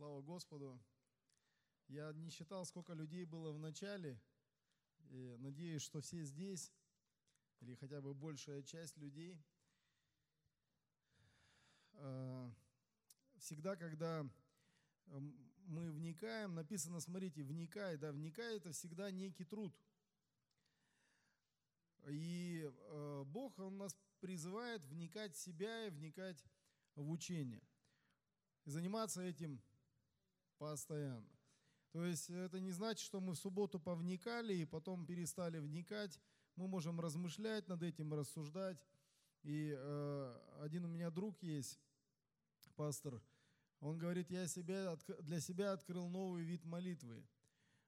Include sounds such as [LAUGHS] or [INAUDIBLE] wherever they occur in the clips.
Слава Господу. Я не считал, сколько людей было в начале. И надеюсь, что все здесь, или хотя бы большая часть людей. А, всегда, когда мы вникаем, написано, смотрите, вникай, да, вникай это всегда некий труд. И а, Бог, Он нас призывает вникать в себя и вникать в учение. И заниматься этим постоянно. То есть это не значит, что мы в субботу повникали и потом перестали вникать. Мы можем размышлять над этим, рассуждать. И э, один у меня друг есть, пастор, он говорит, я себя, для себя открыл новый вид молитвы.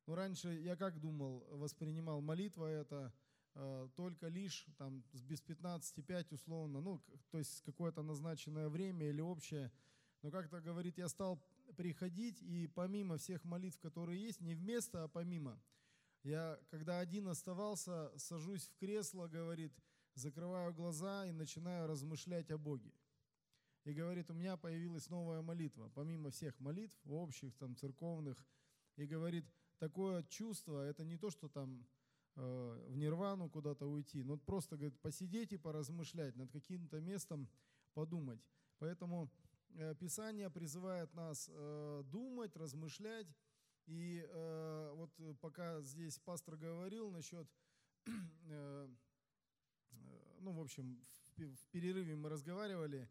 Но раньше я как думал, воспринимал молитва это э, только лишь там без 15-5 условно, ну, то есть какое-то назначенное время или общее. Но как-то говорит, я стал приходить, и помимо всех молитв, которые есть, не вместо, а помимо, я, когда один оставался, сажусь в кресло, говорит, закрываю глаза и начинаю размышлять о Боге. И говорит, у меня появилась новая молитва, помимо всех молитв, общих, там, церковных. И говорит, такое чувство, это не то, что там э, в нирвану куда-то уйти, но просто, говорит, посидеть и поразмышлять, над каким-то местом подумать. Поэтому Писание призывает нас э, думать, размышлять. И э, вот пока здесь пастор говорил насчет, [CLEARS THROAT] ну, в общем, в перерыве мы разговаривали,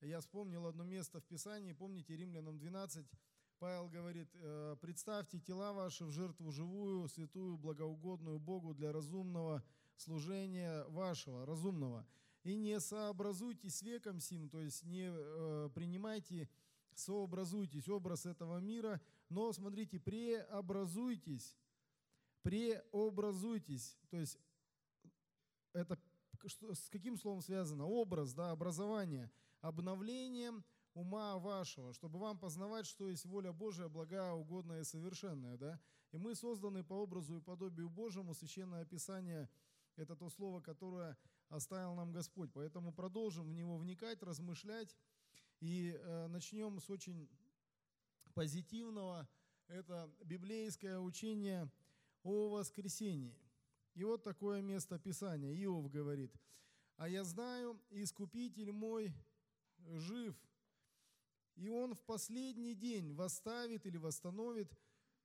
я вспомнил одно место в Писании, помните, Римлянам 12, Павел говорит, представьте тела ваши в жертву живую, святую, благоугодную Богу для разумного служения вашего, разумного и не сообразуйтесь с веком сим, то есть не э, принимайте, сообразуйтесь образ этого мира, но смотрите, преобразуйтесь, преобразуйтесь, то есть это что, с каким словом связано? Образ, да, образование, обновлением ума вашего, чтобы вам познавать, что есть воля Божия, благая, угодная и совершенная. Да? И мы созданы по образу и подобию Божьему. Священное Писание – это то слово, которое оставил нам Господь. Поэтому продолжим в него вникать, размышлять. И э, начнем с очень позитивного. Это библейское учение о воскресении. И вот такое место Писания. Иов говорит, «А я знаю, Искупитель мой жив, и он в последний день восставит или восстановит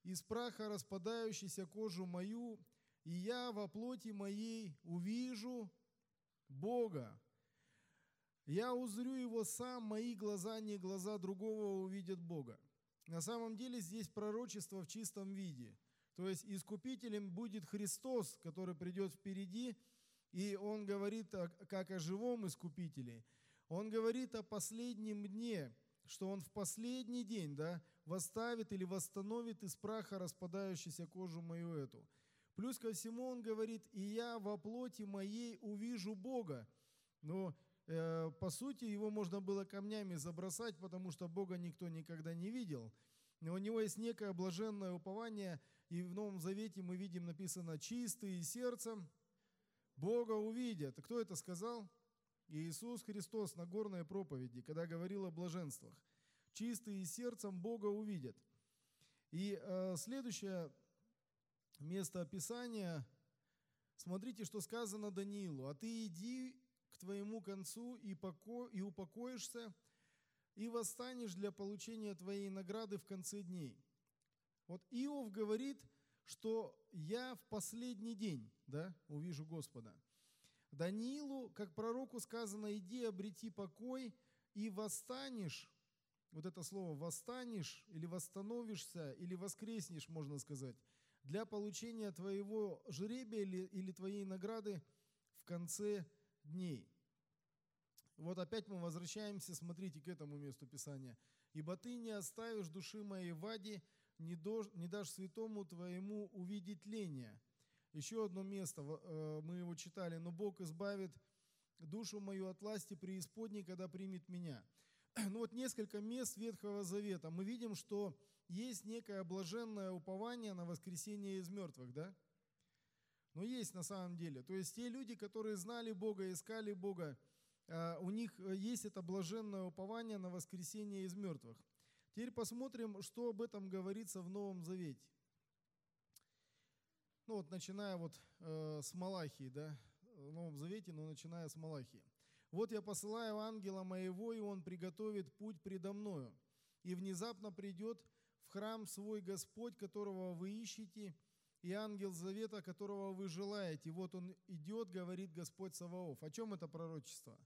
из праха распадающуюся кожу мою, и я во плоти моей увижу Бога. Я узрю Его сам, мои глаза, не глаза другого увидят Бога. На самом деле здесь пророчество в чистом виде. То есть искупителем будет Христос, который придет впереди, и он говорит как о живом искупителе. Он говорит о последнем дне, что он в последний день да, восставит или восстановит из праха распадающуюся кожу мою эту. Плюс ко всему он говорит, и я во плоти моей увижу Бога. Но э, по сути его можно было камнями забросать, потому что Бога никто никогда не видел. Но у него есть некое блаженное упование, и в Новом Завете мы видим написано «чистые сердцем Бога увидят». Кто это сказал? Иисус Христос на горной проповеди, когда говорил о блаженствах. «Чистые сердцем Бога увидят». И э, следующее место Описания, смотрите, что сказано Даниилу. «А ты иди к твоему концу и, поко... и упокоишься, и восстанешь для получения твоей награды в конце дней». Вот Иов говорит, что я в последний день да, увижу Господа. Даниилу, как пророку сказано, иди обрети покой и восстанешь, вот это слово восстанешь или восстановишься или воскреснешь, можно сказать, для получения твоего жребия или, или твоей награды в конце дней. Вот опять мы возвращаемся, смотрите, к этому месту Писания. «Ибо ты не оставишь души моей в аде, не, дож, не дашь святому твоему увидеть ления». Еще одно место, э, мы его читали. «Но Бог избавит душу мою от власти преисподней, когда примет меня». [CLEARS THROAT] Ну вот несколько мест Ветхого Завета. Мы видим, что есть некое блаженное упование на воскресение из мертвых, да? Но есть на самом деле. То есть те люди, которые знали Бога, искали Бога, а, у них э, есть это блаженное упование на воскресение из мертвых. Теперь посмотрим, что об этом говорится в Новом Завете. Ну вот начиная вот э, с Малахии, да, в Новом Завете, но начиная с Малахии. «Вот я посылаю ангела моего, и он приготовит путь предо мною, и внезапно придет храм свой Господь, которого вы ищете, и ангел завета, которого вы желаете. Вот он идет, говорит Господь Саваоф». О чем это пророчество?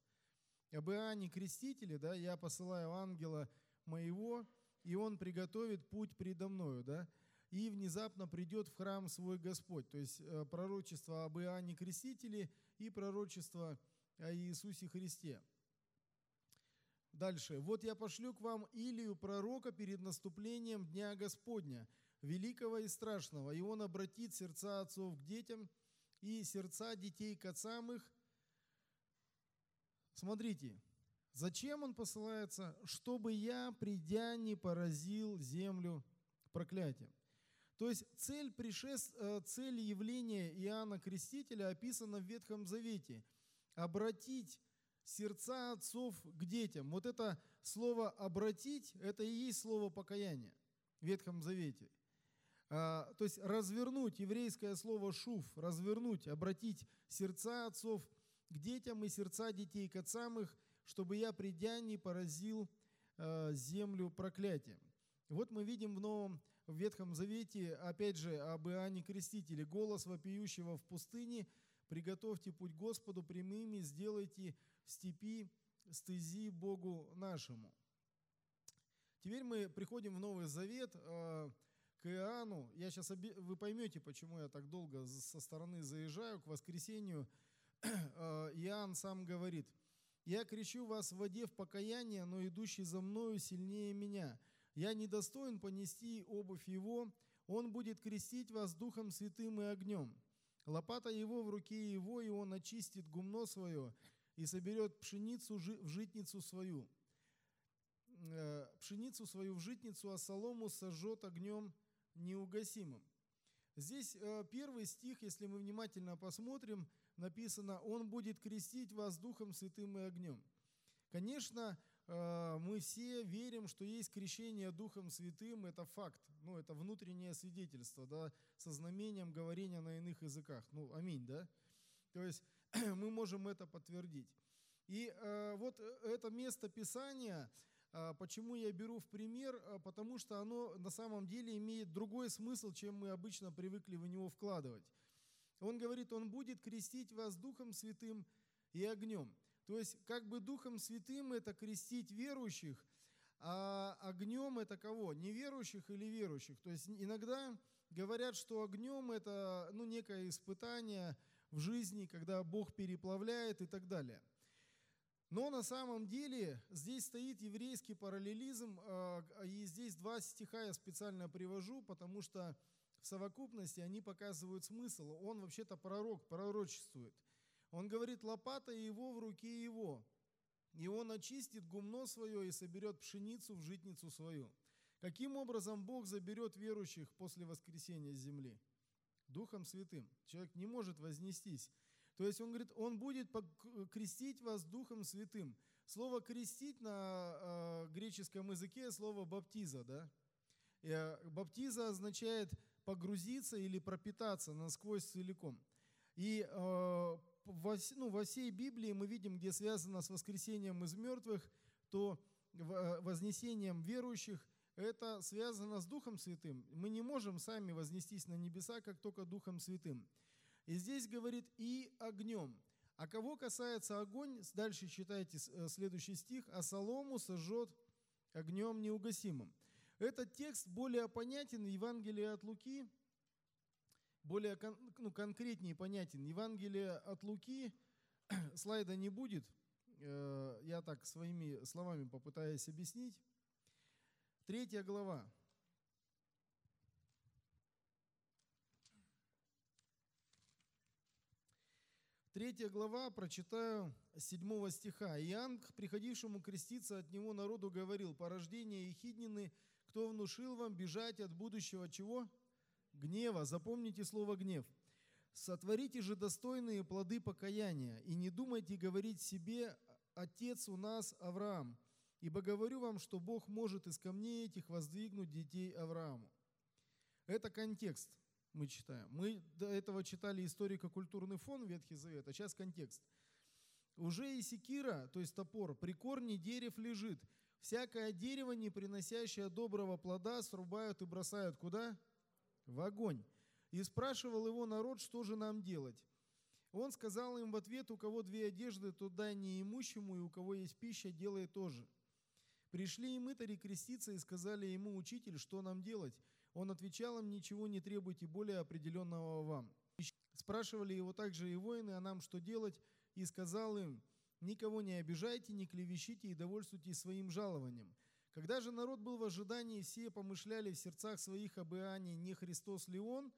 Об Иоанне Крестителе, да, я посылаю ангела моего, и он приготовит путь предо мною, да, и внезапно придет в храм свой Господь. То есть э, пророчество об Иоанне Крестителе и пророчество о Иисусе Христе. Дальше. «Вот я пошлю к вам Илию, пророка, перед наступлением Дня Господня, великого и страшного, и он обратит сердца отцов к детям и сердца детей к отцам их». Смотрите, зачем он посылается? «Чтобы я, придя, не поразил землю проклятием». То есть цель, пришествия, э, цель явления Иоанна Крестителя описана в Ветхом Завете – обратить сердца отцов к детям. Вот это слово «обратить» – это и есть слово «покаяние» в Ветхом Завете. А, то есть развернуть, еврейское слово «шуф», развернуть, обратить сердца отцов к детям и сердца детей к отцам их, чтобы я, придя, не поразил а, землю проклятием. Вот мы видим в Новом в Ветхом Завете, опять же, об Иоанне Крестителе, голос вопиющего в пустыне – Приготовьте путь Господу прямыми, сделайте степи стези Богу нашему. Теперь мы приходим в Новый Завет э, к Иоанну. Я сейчас оби... вы поймете, почему я так долго со стороны заезжаю к воскресению. [CLEARS THROAT] Э, Иоанн сам говорит, «Я кричу вас в воде в покаяние, но идущий за мною сильнее меня. Я недостоин понести обувь его, он будет крестить вас Духом Святым и огнем. Лопата его в руке его, и он очистит гумно свое и соберет пшеницу в житницу свою. Э, пшеницу свою в житницу, а солому сожжет огнем неугасимым. Здесь э, первый стих, если мы внимательно посмотрим, написано «Он будет крестить вас Духом Святым и огнем». Конечно, э, мы все верим, что есть крещение Духом Святым, это факт, ну, это внутреннее свидетельство, да, со знамением говорения на иных языках. Ну, аминь, да? То есть [CLEARS THROAT] мы можем это подтвердить. И э, вот это место Писания, э, почему я беру в пример, э, потому что оно на самом деле имеет другой смысл, чем мы обычно привыкли в него вкладывать. Он говорит, он будет крестить вас Духом Святым и огнем. То есть как бы Духом Святым это крестить верующих, а огнем это кого? Неверующих или верующих? То есть иногда говорят, что огнем это ну, некое испытание в жизни, когда Бог переплавляет и так далее. Но на самом деле здесь стоит еврейский параллелизм, а, и здесь два стиха я специально привожу, потому что в совокупности они показывают смысл. Он вообще-то пророк, пророчествует – он говорит, лопата его в руке его, и он очистит гумно свое и соберет пшеницу в житницу свою. Каким образом Бог заберет верующих после воскресения с земли? Духом Святым. Человек не может вознестись. То есть он говорит, он будет крестить вас Духом Святым. Слово «крестить» на э, греческом языке – слово «баптиза». Да? Э, баптиза означает погрузиться или пропитаться насквозь целиком. И э, во, ну, во всей Библии мы видим, где связано с воскресением из мертвых, то вознесением верующих это связано с Духом Святым. Мы не можем сами вознестись на небеса, как только Духом Святым. И здесь говорит «и огнем». А кого касается огонь, дальше читайте э, следующий стих, «а солому сожжет огнем неугасимым». Этот текст более понятен в Евангелии от Луки, более кон, ну, конкретнее понятен. Евангелие от Луки, [CLEARS THROAT] слайда не будет, э, я так своими словами попытаюсь объяснить. Третья глава. Третья глава, прочитаю с 7 стиха. «Иоанн, приходившему креститься от него народу, говорил, порождение Ехиднины, кто внушил вам бежать от будущего чего? гнева, запомните слово гнев. Сотворите же достойные плоды покаяния, и не думайте говорить себе, отец у нас Авраам, Ибо говорю вам, что Бог может из камней этих воздвигнуть детей Аврааму. Это контекст мы читаем. Мы до этого читали историко-культурный фон Ветхий Завет, а сейчас контекст. Уже и секира, то есть топор, при корне дерев лежит. Всякое дерево, не приносящее доброго плода, срубают и бросают куда? В огонь. И спрашивал его народ, что же нам делать. Он сказал им в ответ, у кого две одежды, то дай неимущему, и у кого есть пища, делай тоже. Пришли и мытари креститься и сказали ему, учитель, что нам делать? Он отвечал им, ничего не требуйте более определенного вам. Спрашивали его также и воины, а нам что делать? И сказал им, никого не обижайте, не клевещите и довольствуйтесь своим жалованием. Когда же народ был в ожидании, все помышляли в сердцах своих об Иоанне, не Христос ли он?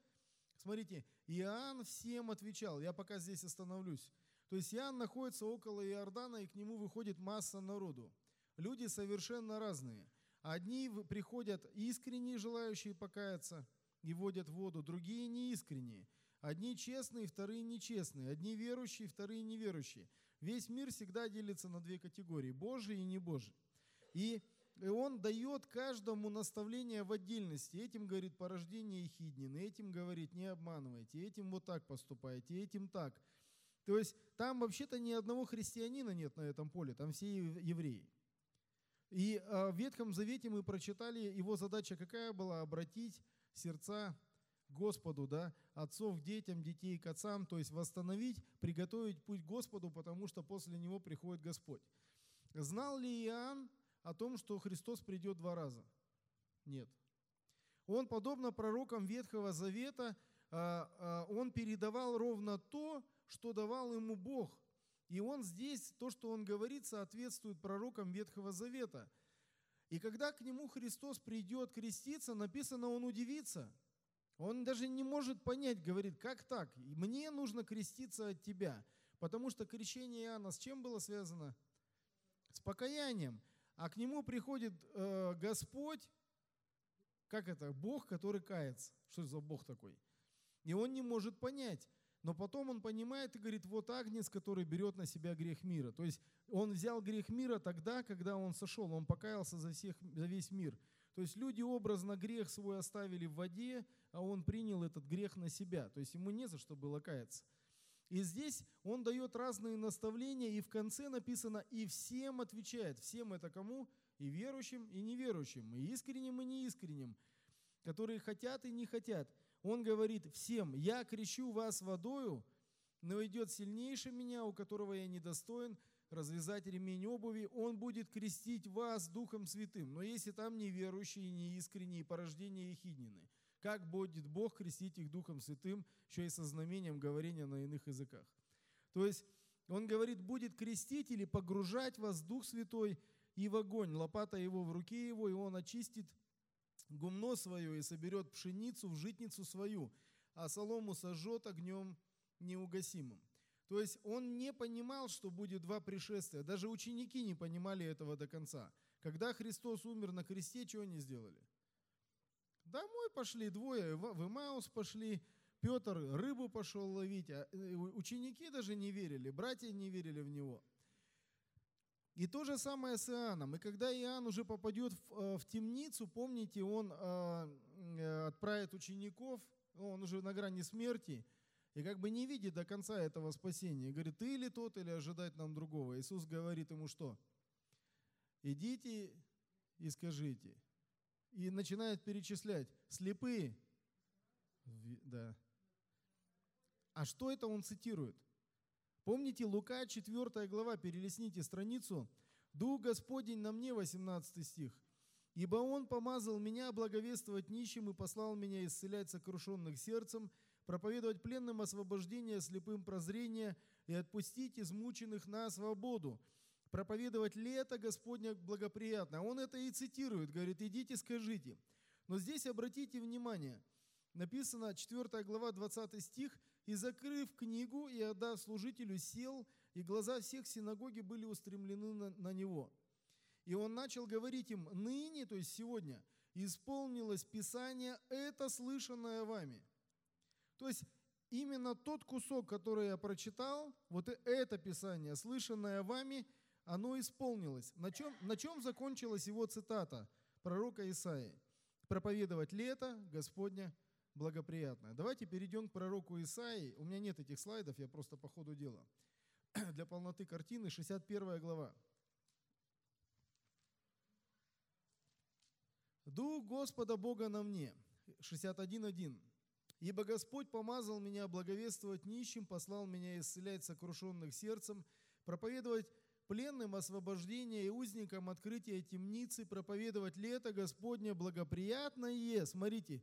Смотрите, Иоанн всем отвечал, я пока здесь остановлюсь. То есть Иоанн находится около Иордана, и к нему выходит масса народу. Люди совершенно разные. Одни приходят искренние, желающие покаяться, и водят воду, другие неискренние. Одни честные, вторые нечестные. Одни верующие, вторые неверующие. Весь мир всегда делится на две категории – Божий и небожий. И он дает каждому наставление в отдельности. Этим говорит порождение Ехиднин, этим говорит не обманывайте, этим вот так поступайте, этим так. То есть там вообще-то ни одного христианина нет на этом поле, там все евреи. И а, в Ветхом Завете мы прочитали, его задача какая была? Обратить сердца Господу, да, отцов к детям, детей к отцам, то есть восстановить, приготовить путь Господу, потому что после него приходит Господь. Знал ли Иоанн о том, что Христос придет два раза? Нет. Он, подобно пророкам Ветхого Завета, а, а, он передавал ровно то, что давал ему Бог. И он здесь, то, что он говорит, соответствует пророкам Ветхого Завета. И когда к нему Христос придет креститься, написано, он удивится. Он даже не может понять, говорит, как так? Мне нужно креститься от тебя. Потому что крещение Иоанна с чем было связано? С покаянием. А к нему приходит э, Господь, как это, Бог, который кается. Что за Бог такой? И он не может понять. Но потом он понимает и говорит, вот Агнец, который берет на себя грех мира. То есть он взял грех мира тогда, когда он сошел, он покаялся за, всех, за весь мир. То есть люди образно грех свой оставили в воде, а он принял этот грех на себя. То есть ему не за что было каяться. И здесь он дает разные наставления, и в конце написано, и всем отвечает. Всем это кому? И верующим, и неверующим, и искренним, и неискренним, которые хотят и не хотят. Он говорит всем, я крещу вас водою, но идет сильнейший меня, у которого я недостоин развязать ремень обуви, он будет крестить вас Духом Святым. Но если там неверующие, неискренние, порождения ехиднины, как будет Бог крестить их Духом Святым, еще и со знамением говорения на иных языках? То есть он говорит, будет крестить или погружать вас Дух Святой и в огонь, лопата его в руке его, и он очистит гумно свое и соберет пшеницу в житницу свою, а солому сожжет огнем неугасимым. То есть он не понимал, что будет два пришествия. Даже ученики не понимали этого до конца. Когда Христос умер на кресте, что они сделали? Домой пошли двое, в Имаус пошли, Петр рыбу пошел ловить, а э, ученики даже не верили, братья не верили в него. И то же самое с Иоанном. И когда Иоанн уже попадет в, э, в темницу, помните, он э, э, отправит учеников, он уже на грани смерти, и как бы не видит до конца этого спасения. Говорит, ты или тот, или ожидать нам другого. Иисус говорит ему что? Идите и скажите. И начинает перечислять. Слепые. Да. А что это он цитирует? Помните, Лука 4 глава, перелесните страницу. «Дух Господень на мне», 18 стих. «Ибо Он помазал меня благовествовать нищим и послал меня исцелять сокрушенных сердцем, проповедовать пленным освобождение, слепым прозрение и отпустить измученных на свободу, проповедовать лето Господня благоприятно». Он это и цитирует, говорит, идите скажите. Но здесь обратите внимание, написано 4 глава 20 стих – и, закрыв книгу и отдав служителю, сел, и глаза всех синагоги были устремлены на, на него. И он начал говорить им, ныне, то есть сегодня, исполнилось Писание, это слышанное вами. То есть именно тот кусок, который я прочитал, вот это Писание, слышанное вами, оно исполнилось. На чем, на чем закончилась его цитата пророка Исаии? Проповедовать лето Господня благоприятное. Давайте перейдем к пророку Исаии. У меня нет этих слайдов, я просто по ходу дела. [CLEARS THROAT] Для полноты картины 61 глава. Дух Господа Бога на мне. 61.1. Ибо Господь помазал меня благовествовать нищим, послал меня исцелять сокрушенных сердцем, проповедовать пленным освобождение и узникам открытие темницы, проповедовать лето Господне благоприятное. Смотрите,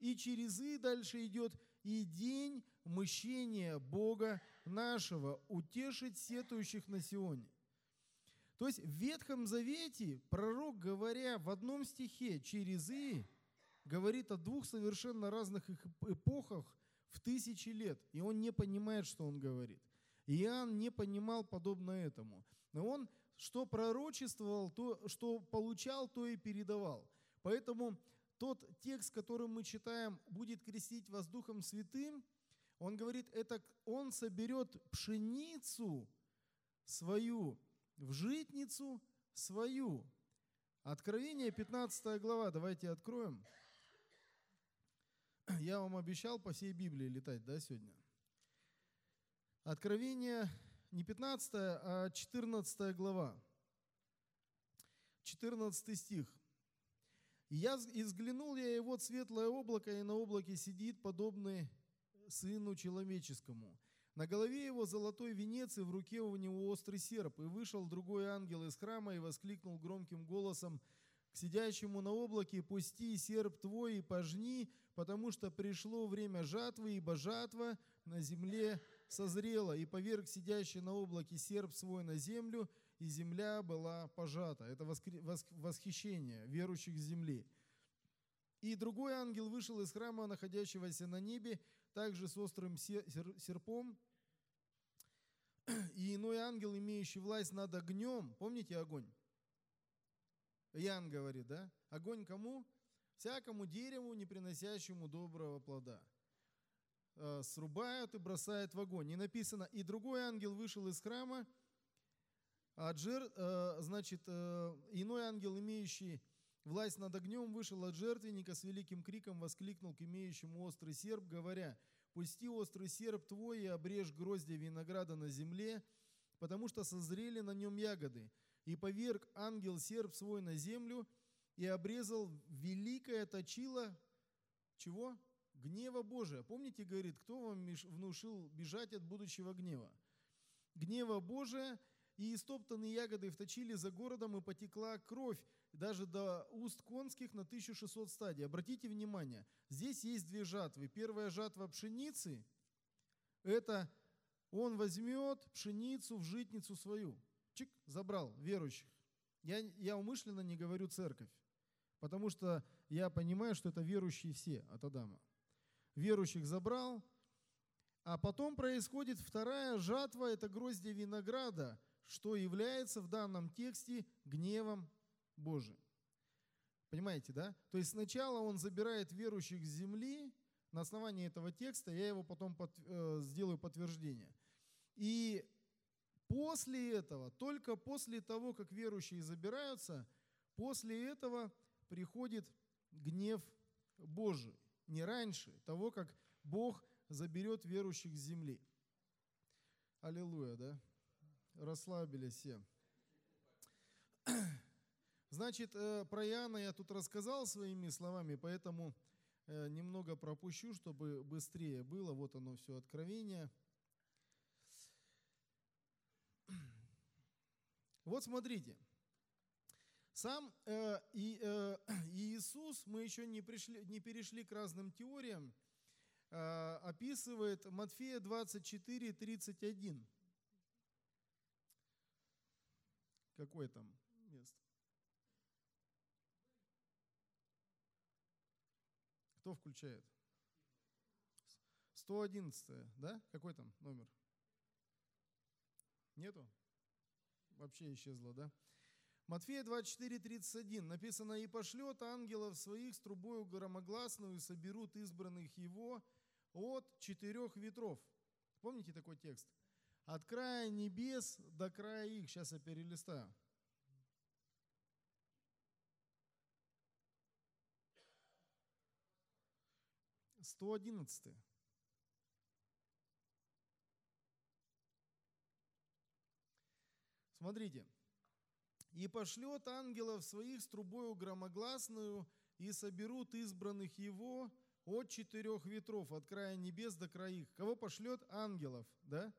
и через «и» дальше идет «и день мыщения Бога нашего, утешить сетующих на Сионе». То есть в Ветхом Завете пророк, говоря в одном стихе через «и», говорит о двух совершенно разных эпохах в тысячи лет, и он не понимает, что он говорит. Иоанн не понимал подобно этому. Но он что пророчествовал, то, что получал, то и передавал. Поэтому тот текст, который мы читаем, будет крестить вас Духом Святым, он говорит, это он соберет пшеницу свою в житницу свою. Откровение 15 глава, давайте откроем. Я вам обещал по всей Библии летать, да, сегодня? Откровение не 15, а 14 глава. 14 стих. «Я изглянул я, и вот светлое облако, и на облаке сидит подобный Сыну Человеческому. На голове его золотой венец, и в руке у него острый серп. И вышел другой ангел из храма и воскликнул громким голосом к сидящему на облаке, «Пусти серп твой и пожни, потому что пришло время жатвы, ибо жатва на земле созрела». И поверг сидящий на облаке серп свой на землю, и земля была пожата. Это восхищение верующих земли. И другой ангел вышел из храма, находящегося на небе, также с острым серпом. И иной ангел, имеющий власть над огнем, помните огонь? Ян говорит, да? Огонь кому? Всякому дереву, не приносящему доброго плода. Э, срубают и бросают в огонь. И написано, и другой ангел вышел из храма, а жер, э, значит, э, иной ангел, имеющий власть над огнем, вышел от жертвенника с великим криком, воскликнул к имеющему острый серп, говоря, «Пусти острый серп твой и обрежь гроздья винограда на земле, потому что созрели на нем ягоды. И поверг ангел серп свой на землю и обрезал великое точило чего? Гнева Божия. Помните, говорит, кто вам внушил бежать от будущего гнева? Гнева Божия – и истоптанные ягоды вточили за городом, и потекла кровь даже до уст конских на 1600 стадий. Обратите внимание, здесь есть две жатвы. Первая жатва пшеницы – это он возьмет пшеницу в житницу свою. Чик, забрал верующих. Я, я умышленно не говорю церковь, потому что я понимаю, что это верующие все от Адама. Верующих забрал, а потом происходит вторая жатва, это гроздья винограда, что является в данном тексте гневом Божиим. Понимаете, да? То есть сначала он забирает верующих с земли, на основании этого текста я его потом под, э, сделаю подтверждение. И после этого, только после того, как верующие забираются, после этого приходит гнев Божий. Не раньше того, как Бог заберет верующих с земли. Аллилуйя, да? расслабились все. [CLEARS THROAT] Значит, э, про Иоанна я тут рассказал своими словами, поэтому э, немного пропущу, чтобы быстрее было. Вот оно все откровение. [CLEARS THROAT] Вот смотрите. Сам э, и, э, Иисус, мы еще не, пришли, не перешли к разным теориям, э, описывает Матфея 24, 31. Какое там место? Кто включает? 111, да? Какой там номер? Нету? Вообще исчезло, да? Матфея 24, 31 написано, «И пошлет ангелов своих с трубою громогласную, и соберут избранных его от четырех ветров». Помните такой текст? От края небес до края их. Сейчас я перелистаю. Сто одиннадцатый. Смотрите. «И пошлет ангелов своих с трубою громогласную, и соберут избранных его от четырех ветров, от края небес до краих». Кого пошлет? Ангелов, да?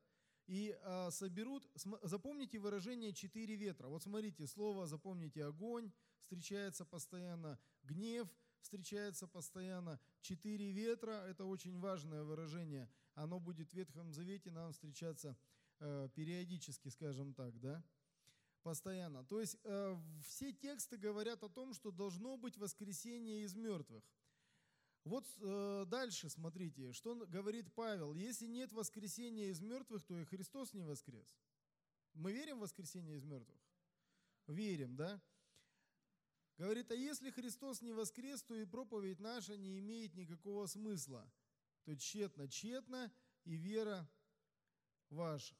И а, соберут, запомните выражение «четыре ветра». Вот смотрите, слово, запомните, огонь встречается постоянно, гнев встречается постоянно, четыре ветра – это очень важное выражение. Оно будет в Ветхом Завете нам встречаться Э, периодически, скажем так, да, постоянно. То есть э, все тексты говорят о том, что должно быть воскресение из мертвых. Вот э, дальше смотрите, что говорит Павел. Если нет воскресения из мертвых, то и Христос не воскрес. Мы верим в воскресение из мертвых? Верим, да? Говорит, а если Христос не воскрес, то и проповедь наша не имеет никакого смысла. То тщетно, тщетно и вера ваша.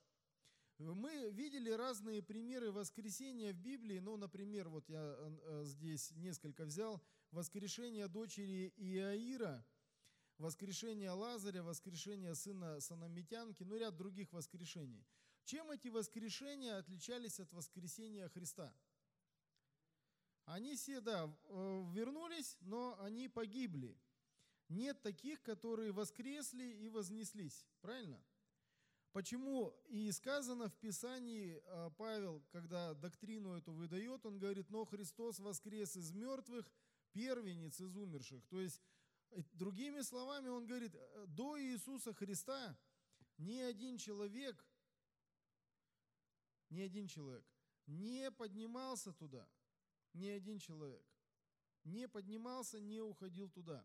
Мы видели разные примеры воскресения в Библии. Ну, например, вот я э, здесь несколько взял. Воскрешение дочери Иаира, воскрешение Лазаря, воскрешение сына Санамитянки, ну, ряд других воскрешений. Чем эти воскрешения отличались от воскресения Христа? Они все, да, э, вернулись, но они погибли. Нет таких, которые воскресли и вознеслись. Правильно? Почему и сказано в Писании, а, Павел, когда доктрину эту выдает, он говорит, но Христос воскрес из мертвых, первенец из умерших. То есть, э, другими словами, он говорит, э, до Иисуса Христа ни один человек, ни один человек не поднимался туда, ни один человек не поднимался, не уходил туда.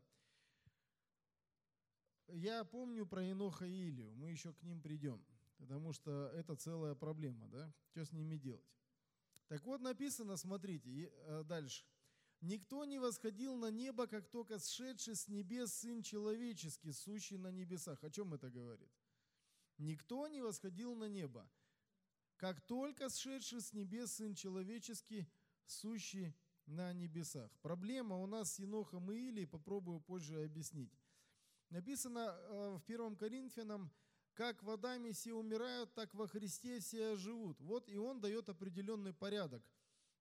Я помню про Еноха и Илию, мы еще к ним придем, потому что это целая проблема, да? Что с ними делать? Так вот написано, смотрите, э, дальше. «Никто не восходил на небо, как только сшедший с небес Сын Человеческий, сущий на небесах». О чем это говорит? Никто не восходил на небо, как только сшедший с небес Сын Человеческий, сущий на небесах. Проблема у нас с Енохом и Илией, попробую позже объяснить. Написано э, в 1 Коринфянам, как водами все умирают, так во Христе все живут. Вот и он дает определенный порядок.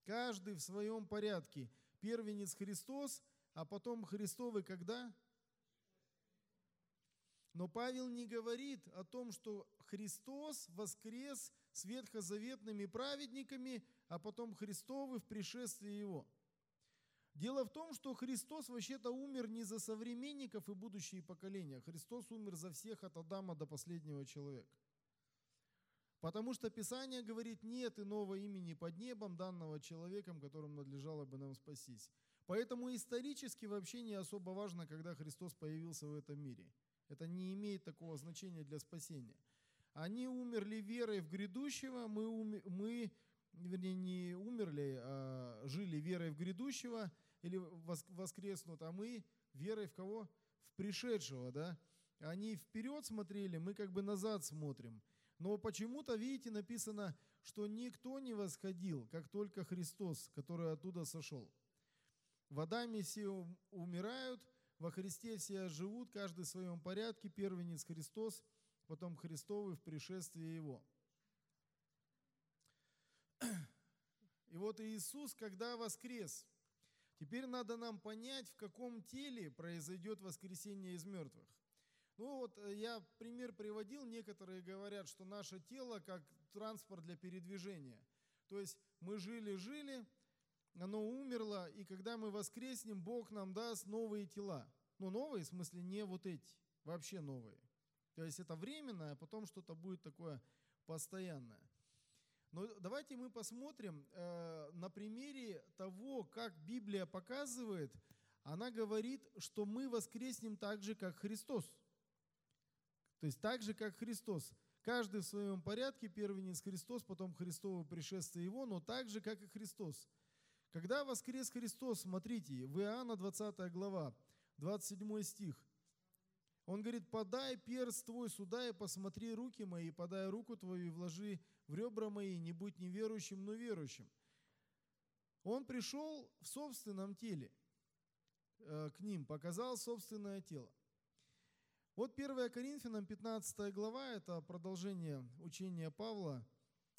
Каждый в своем порядке. Первенец Христос, а потом Христовый когда? Но Павел не говорит о том, что Христос воскрес с ветхозаветными праведниками, а потом Христовый в пришествии Его. Дело в том, что Христос вообще-то умер не за современников и будущие поколения. Христос умер за всех от Адама до последнего человека. Потому что Писание говорит, нет иного имени под небом, данного человеком, которым надлежало бы нам спастись. Поэтому исторически вообще не особо важно, когда Христос появился в этом мире. Это не имеет такого значения для спасения. Они умерли верой в грядущего, мы, мы вернее, не умерли, а жили верой в грядущего или воскреснут, а мы верой в кого? В пришедшего, да? Они вперед смотрели, мы как бы назад смотрим. Но почему-то, видите, написано, что никто не восходил, как только Христос, который оттуда сошел. Водами все умирают, во Христе все живут, каждый в своем порядке, первенец Христос, потом Христовый в пришествии Его. И вот Иисус, когда воскрес, теперь надо нам понять, в каком теле произойдет воскресение из мертвых. Ну вот э, я пример приводил, некоторые говорят, что наше тело как транспорт для передвижения. То есть мы жили-жили, оно умерло, и когда мы воскреснем, Бог нам даст новые тела. Ну новые, в смысле не вот эти, вообще новые. То есть это временное, а потом что-то будет такое постоянное. Но давайте мы посмотрим э, на примере того, как Библия показывает, она говорит, что мы воскреснем так же, как Христос. То есть так же, как Христос. Каждый в своем порядке, первенец Христос, потом Христово пришествие Его, но так же, как и Христос. Когда воскрес Христос, смотрите, в Иоанна 20 глава, 27 стих. Он говорит, подай перст твой сюда и посмотри руки мои, подай руку твою и вложи в ребра мои, не будь неверующим, но верующим. Он пришел в собственном теле э, к ним, показал собственное тело. Вот 1 Коринфянам 15 глава, это продолжение учения Павла.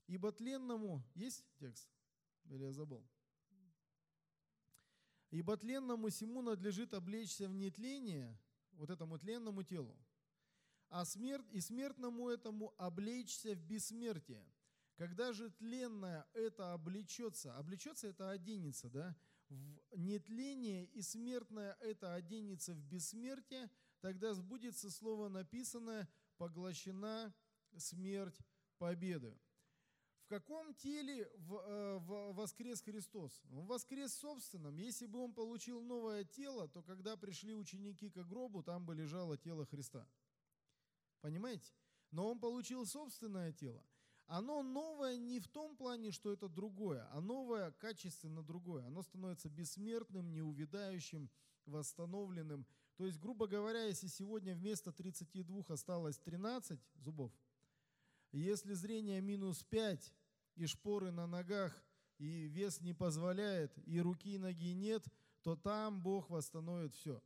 «Ибо тленному...» Есть текст? Или я забыл? «Ибо тленному всему надлежит облечься в нетление, вот этому тленному телу, а смерть, и смертному этому облечься в бессмертие. Когда же тленное это облечется, облечется это оденется, да, в нетление и смертное это оденется в бессмертие, тогда сбудется слово написанное «поглощена смерть победою». Каком теле в, э, в, воскрес Христос? Он воскрес собственном. Если бы он получил новое тело, то когда пришли ученики к гробу, там бы лежало тело Христа. Понимаете? Но он получил собственное тело. Оно новое не в том плане, что это другое, а новое качественно другое. Оно становится бессмертным, неувидающим, восстановленным. То есть, грубо говоря, если сегодня вместо 32 осталось 13 зубов, если зрение минус 5, и шпоры на ногах, и вес не позволяет, и руки и ноги нет, то там Бог восстановит все.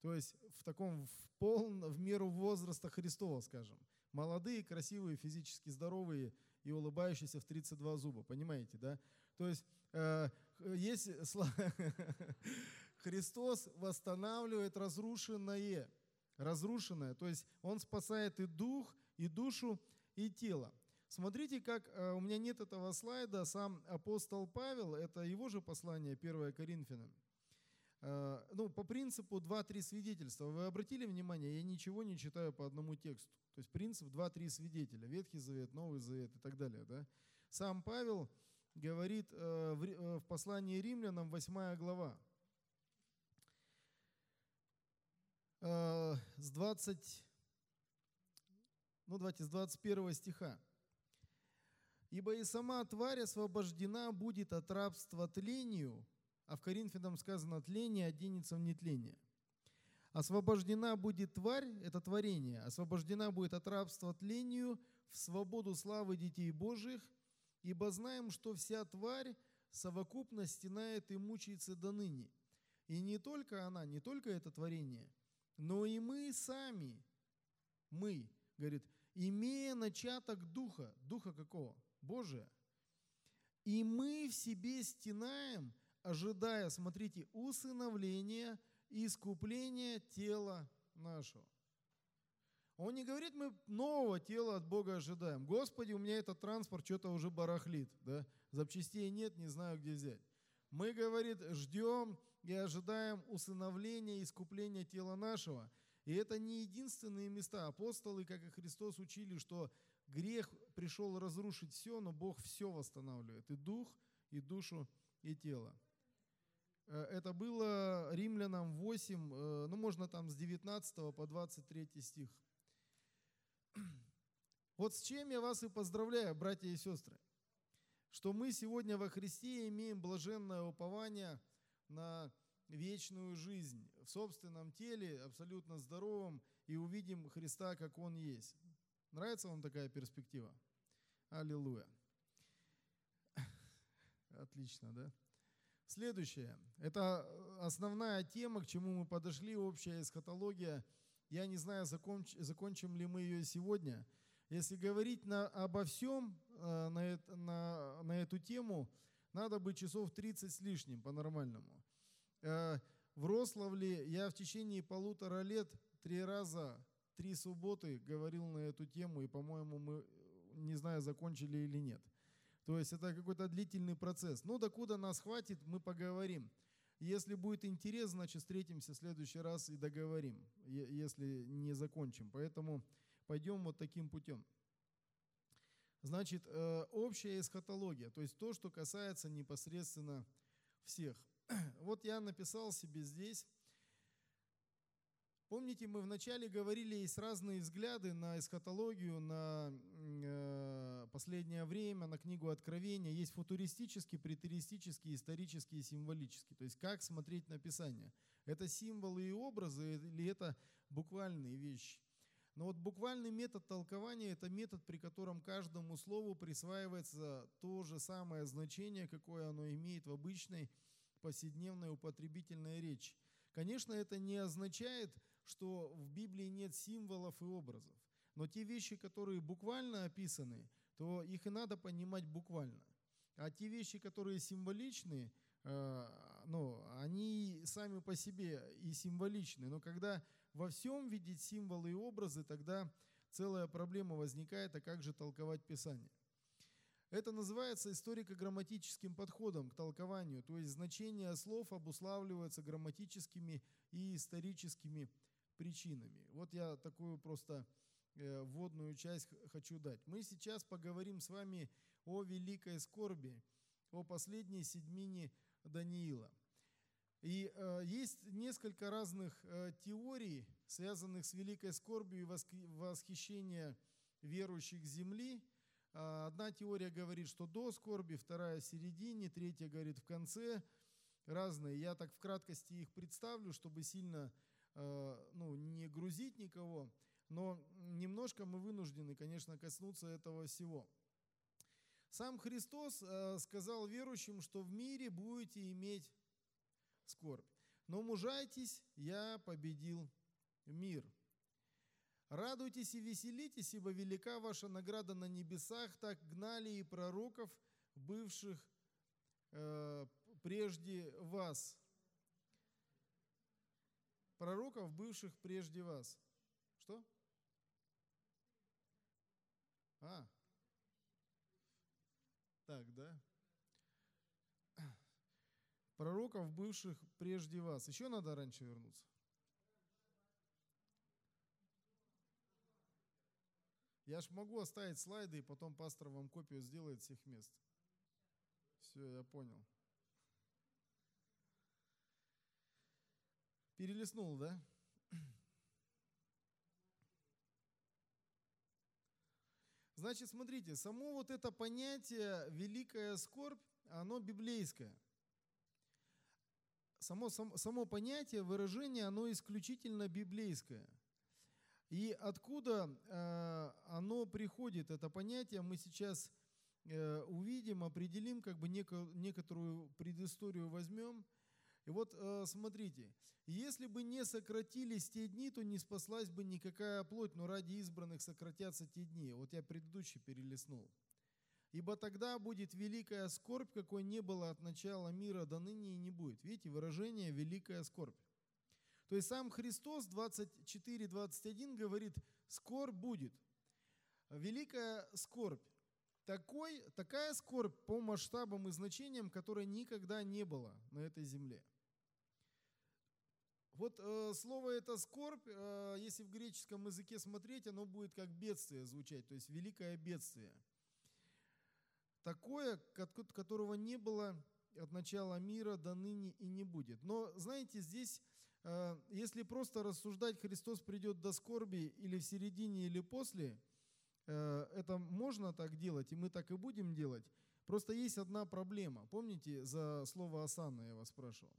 То есть в таком в, полном, в меру возраста Христова, скажем. Молодые, красивые, физически здоровые и улыбающиеся в 32 зуба. Понимаете, да? То есть э, есть [LAUGHS] Христос восстанавливает разрушенное. Разрушенное. То есть Он спасает и дух, и душу, и тело. Смотрите, как э, у меня нет этого слайда, сам апостол Павел, это его же послание 1 Коринфянам. Э, ну, по принципу 2-3 свидетельства. Вы обратили внимание, я ничего не читаю по одному тексту. То есть принцип 2-3 свидетеля. Ветхий Завет, Новый Завет и так далее. Да? Сам Павел говорит э, в послании римлянам 8 глава. С 20, ну давайте с 21 стиха. Ибо и сама тварь освобождена будет от рабства тлению, а в Коринфянам сказано тление оденется в нетление. Освобождена будет тварь, это творение, освобождена будет от рабства тлению в свободу славы детей Божьих, ибо знаем, что вся тварь совокупно стенает и мучается до ныне. И не только она, не только это творение, но и мы сами, мы, говорит, имея начаток духа, духа какого? Божия. И мы в себе стенаем, ожидая, смотрите, усыновления и искупления тела нашего. Он не говорит, мы нового тела от Бога ожидаем. Господи, у меня этот транспорт что-то уже барахлит, да? запчастей нет, не знаю, где взять. Мы, говорит, ждем и ожидаем усыновления и искупления тела нашего. И это не единственные места. Апостолы, как и Христос, учили, что Грех пришел разрушить все, но Бог все восстанавливает. И дух, и душу, и тело. Э, это было Римлянам 8, э, ну можно там с 19 по 23 стих. [CLEARS THROAT] Вот с чем я вас и поздравляю, братья и сестры, что мы сегодня во Христе имеем блаженное упование на вечную жизнь в собственном теле, абсолютно здоровом, и увидим Христа, как Он есть. Нравится вам такая перспектива? Аллилуйя. Отлично, да? Следующее. Это основная тема, к чему мы подошли, общая эсхатология. Я не знаю, законч, закончим ли мы ее сегодня. Если говорить на, обо всем э, на, на, на эту тему, надо быть часов 30 с лишним по-нормальному. Э, в Рославле я в течение полутора лет три раза три субботы говорил на эту тему, и, по-моему, мы, не знаю, закончили или нет. То есть это какой-то длительный процесс. Ну, докуда нас хватит, мы поговорим. Если будет интерес, значит, встретимся в следующий раз и договорим, если не закончим. Поэтому пойдем вот таким путем. Значит, э, общая эсхатология, то есть то, что касается непосредственно всех. [CLEARS THROAT] Вот я написал себе здесь Помните, мы вначале говорили, есть разные взгляды на эсхатологию, на последнее время, на книгу Откровения. Есть футуристический, претеристический, исторический и символический. То есть как смотреть на Писание. Это символы и образы или это буквальные вещи? Но вот буквальный метод толкования – это метод, при котором каждому слову присваивается то же самое значение, какое оно имеет в обычной повседневной употребительной речи. Конечно, это не означает, что в Библии нет символов и образов. Но те вещи, которые буквально описаны, то их и надо понимать буквально. А те вещи, которые символичны, э, ну, они сами по себе и символичны. Но когда во всем видеть символы и образы, тогда целая проблема возникает, а как же толковать Писание? Это называется историко-грамматическим подходом к толкованию, то есть значение слов обуславливается грамматическими и историческими причинами. Вот я такую просто э, вводную часть хочу дать. Мы сейчас поговорим с вами о великой скорби, о последней седьмине Даниила. И э, есть несколько разных э, теорий, связанных с великой скорбью и восхищением верующих земли. Э, одна теория говорит, что до скорби, вторая середине, третья говорит в конце. Разные. Я так в краткости их представлю, чтобы сильно ну, не грузить никого. Но немножко мы вынуждены, конечно, коснуться этого всего. Сам Христос э, сказал верующим, что в мире будете иметь скорбь. Но мужайтесь, я победил мир. Радуйтесь и веселитесь, ибо велика ваша награда на небесах, так гнали и пророков, бывших э, прежде вас. Пророков, бывших прежде вас. Что? А. Так, да? пророков, бывших прежде вас. Еще надо раньше вернуться. Я ж могу оставить слайды, и потом пастор вам копию сделает всех мест. Все, я понял. Перелистнул, да? Значит, смотрите, само вот это понятие «великая скорбь», оно библейское – само, само, само понятие, выражение, оно исключительно библейское. И откуда э, оно приходит, это понятие, мы сейчас э, увидим, определим, как бы неко, некоторую предысторию возьмем. И вот э, смотрите, если бы не сократились те дни, то не спаслась бы никакая плоть, но ради избранных сократятся те дни. Вот я предыдущий перелистнул. Ибо тогда будет великая скорбь, какой не было от начала мира до ныне и не будет. Видите, выражение «великая скорбь». То есть сам Христос 24-21 говорит, скорбь будет. Великая скорбь. Такой, такая скорбь по масштабам и значениям, которой никогда не было на этой земле. Вот э, слово это скорбь, э, если в греческом языке смотреть, оно будет как бедствие звучать, то есть великое бедствие – такое, которого не было от начала мира до ныне и не будет. Но, знаете, здесь, э, если просто рассуждать, Христос придет до скорби или в середине, или после, э, это можно так делать, и мы так и будем делать. Просто есть одна проблема. Помните, за слово Асана я вас спрашивал?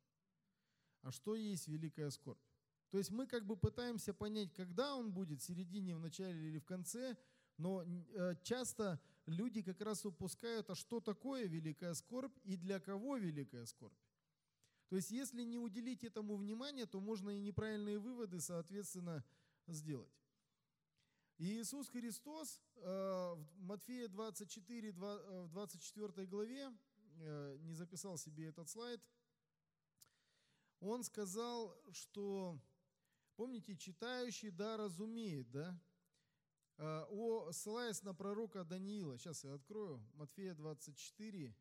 А что есть великая скорбь? То есть мы как бы пытаемся понять, когда он будет, в середине, в начале или в конце, но э, часто люди как раз упускают, а что такое великая скорбь и для кого великая скорбь. То есть если не уделить этому внимания, то можно и неправильные выводы, соответственно, сделать. И Иисус Христос э, в Матфея 24, э, в 24 главе, не записал себе этот слайд, он сказал, что, помните, читающий да разумеет, да? Э, о, ссылаясь на пророка Даниила, сейчас я открою, Матфея 24,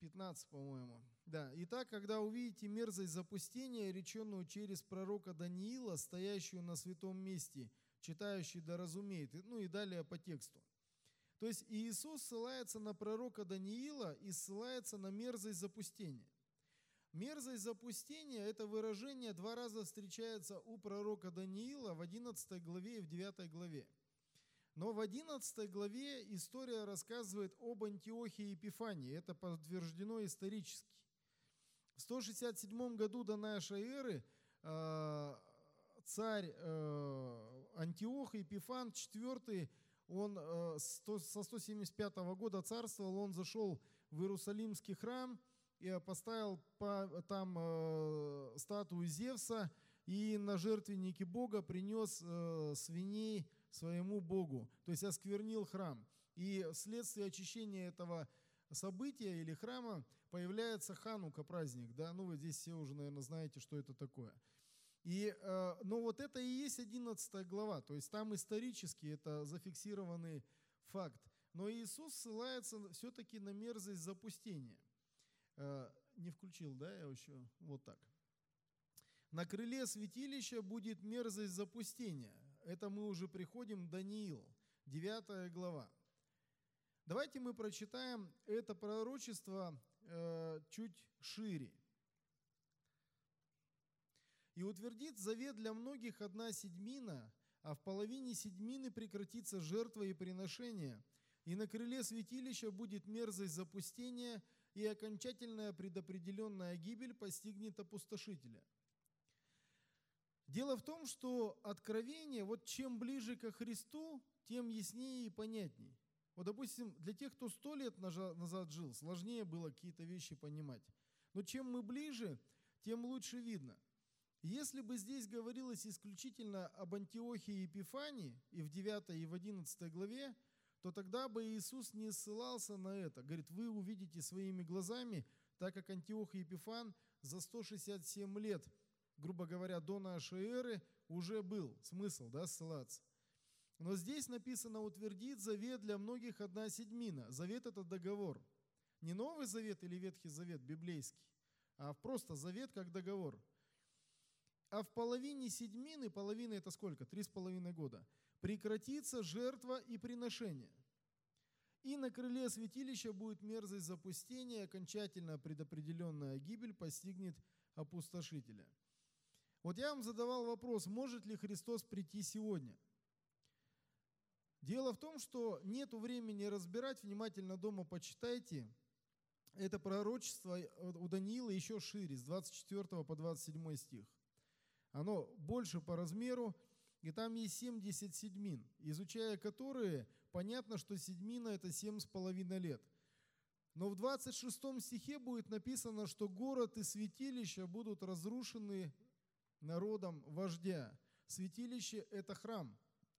15, по-моему. Да, итак, когда увидите мерзость запустения, реченную через пророка Даниила, стоящую на святом месте, читающий да разумеет, ну и далее по тексту. То есть Иисус ссылается на пророка Даниила и ссылается на мерзость запустения. Мерзость запустения – это выражение два раза встречается у пророка Даниила в 11 главе и в 9 главе. Но в 11 главе история рассказывает об Антиохии Епифании. Это подтверждено исторически. В 167 году до нашей эры э, царь э, Антиох Епифан IV, он э, со 175 года царствовал, он зашел в Иерусалимский храм и поставил там статую Зевса и на жертвеннике Бога принес свиней своему Богу, то есть осквернил храм. И вследствие очищения этого события или храма появляется Ханука праздник, да, ну вы здесь все уже, наверное, знаете, что это такое. И, э, но вот это и есть 11 глава, то есть там исторически это зафиксированный факт. Но Иисус ссылается все-таки на мерзость запустения. Э, не включил, да, я еще вот так. На крыле святилища будет мерзость запустения. Это мы уже приходим Даниил, 9 глава. Давайте мы прочитаем это пророчество э, чуть шире. «И утвердит завет для многих одна седьмина, а в половине седьмины прекратится жертва и приношение, и на крыле святилища будет мерзость запустения, и окончательная предопределенная гибель постигнет опустошителя». Дело в том, что откровение, вот чем ближе ко Христу, тем яснее и понятней. Вот, допустим, для тех, кто сто лет назад жил, сложнее было какие-то вещи понимать. Но чем мы ближе, тем лучше видно. Если бы здесь говорилось исключительно об Антиохии и Епифании и в 9 и в 11 главе, то тогда бы Иисус не ссылался на это. Говорит, вы увидите своими глазами, так как Антиох и Епифан за 167 лет грубо говоря, до нашей эры уже был смысл да, ссылаться. Но здесь написано «утвердит завет для многих одна седьмина». Завет – это договор. Не Новый Завет или Ветхий Завет библейский, а просто завет как договор. А в половине седьмины, половина это сколько? Три с половиной года. Прекратится жертва и приношение. И на крыле святилища будет мерзость запустения, окончательно предопределенная гибель постигнет опустошителя. Вот я вам задавал вопрос, может ли Христос прийти сегодня? Дело в том, что нет времени разбирать, внимательно дома почитайте. Это пророчество у Даниила еще шире, с 24 по 27 стих. Оно больше по размеру, и там есть 70 седьмин, изучая которые, понятно, что седьмина – это семь с половиной лет. Но в 26 стихе будет написано, что город и святилища будут разрушены народом вождя. Святилище – это храм.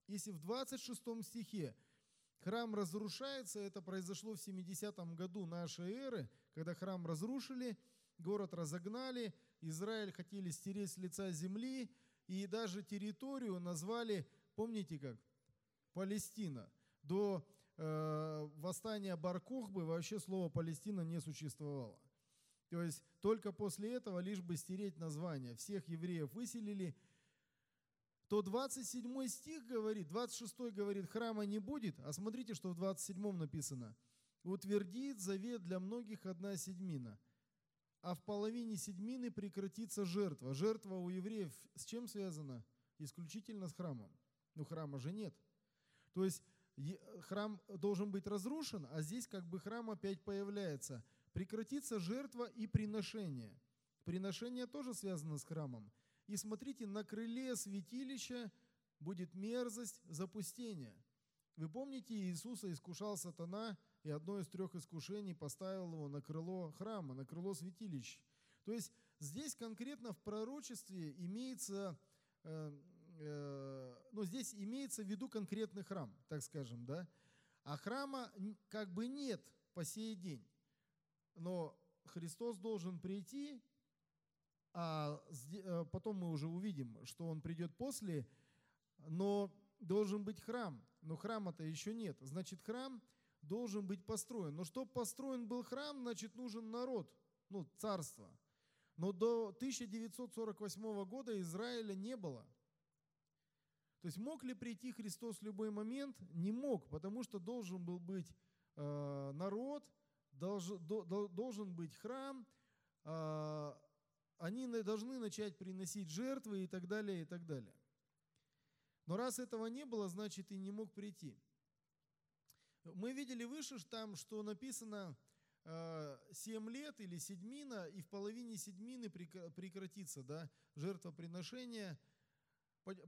Если в 26 стихе храм разрушается, это произошло в 70 году нашей эры, когда храм разрушили, город разогнали, Израиль хотели стереть с лица земли, и даже территорию назвали, помните как? Палестина. До э, восстания Баркохбы вообще слово Палестина не существовало. То есть только после этого, лишь бы стереть название, всех евреев выселили, то 27 стих говорит, 26 говорит, храма не будет, а смотрите, что в 27 написано. Утвердит завет для многих одна седьмина, а в половине седьмины прекратится жертва. Жертва у евреев с чем связана? Исключительно с храмом. Ну, храма же нет. То есть храм должен быть разрушен, а здесь как бы храм опять появляется – Прекратится жертва и приношение. Приношение тоже связано с храмом. И смотрите, на крыле святилища будет мерзость запустения. Вы помните, Иисуса искушал сатана, и одно из трех искушений поставил его на крыло храма, на крыло святилища. То есть здесь конкретно в пророчестве имеется, э, э, ну здесь имеется в виду конкретный храм, так скажем, да, а храма как бы нет по сей день. Но Христос должен прийти, а э, потом мы уже увидим, что Он придет после, но должен быть храм. Но храма-то еще нет. Значит, храм должен быть построен. Но чтобы построен был храм, значит, нужен народ, ну, царство. Но до 1948 года Израиля не было. То есть мог ли прийти Христос в любой момент? Не мог, потому что должен был быть э, народ, должен быть храм, а, они должны начать приносить жертвы и так далее, и так далее. Но раз этого не было, значит и не мог прийти. Мы видели выше там, что написано 7 э, лет или седьмина, и в половине седьмины прекратится да, жертвоприношение.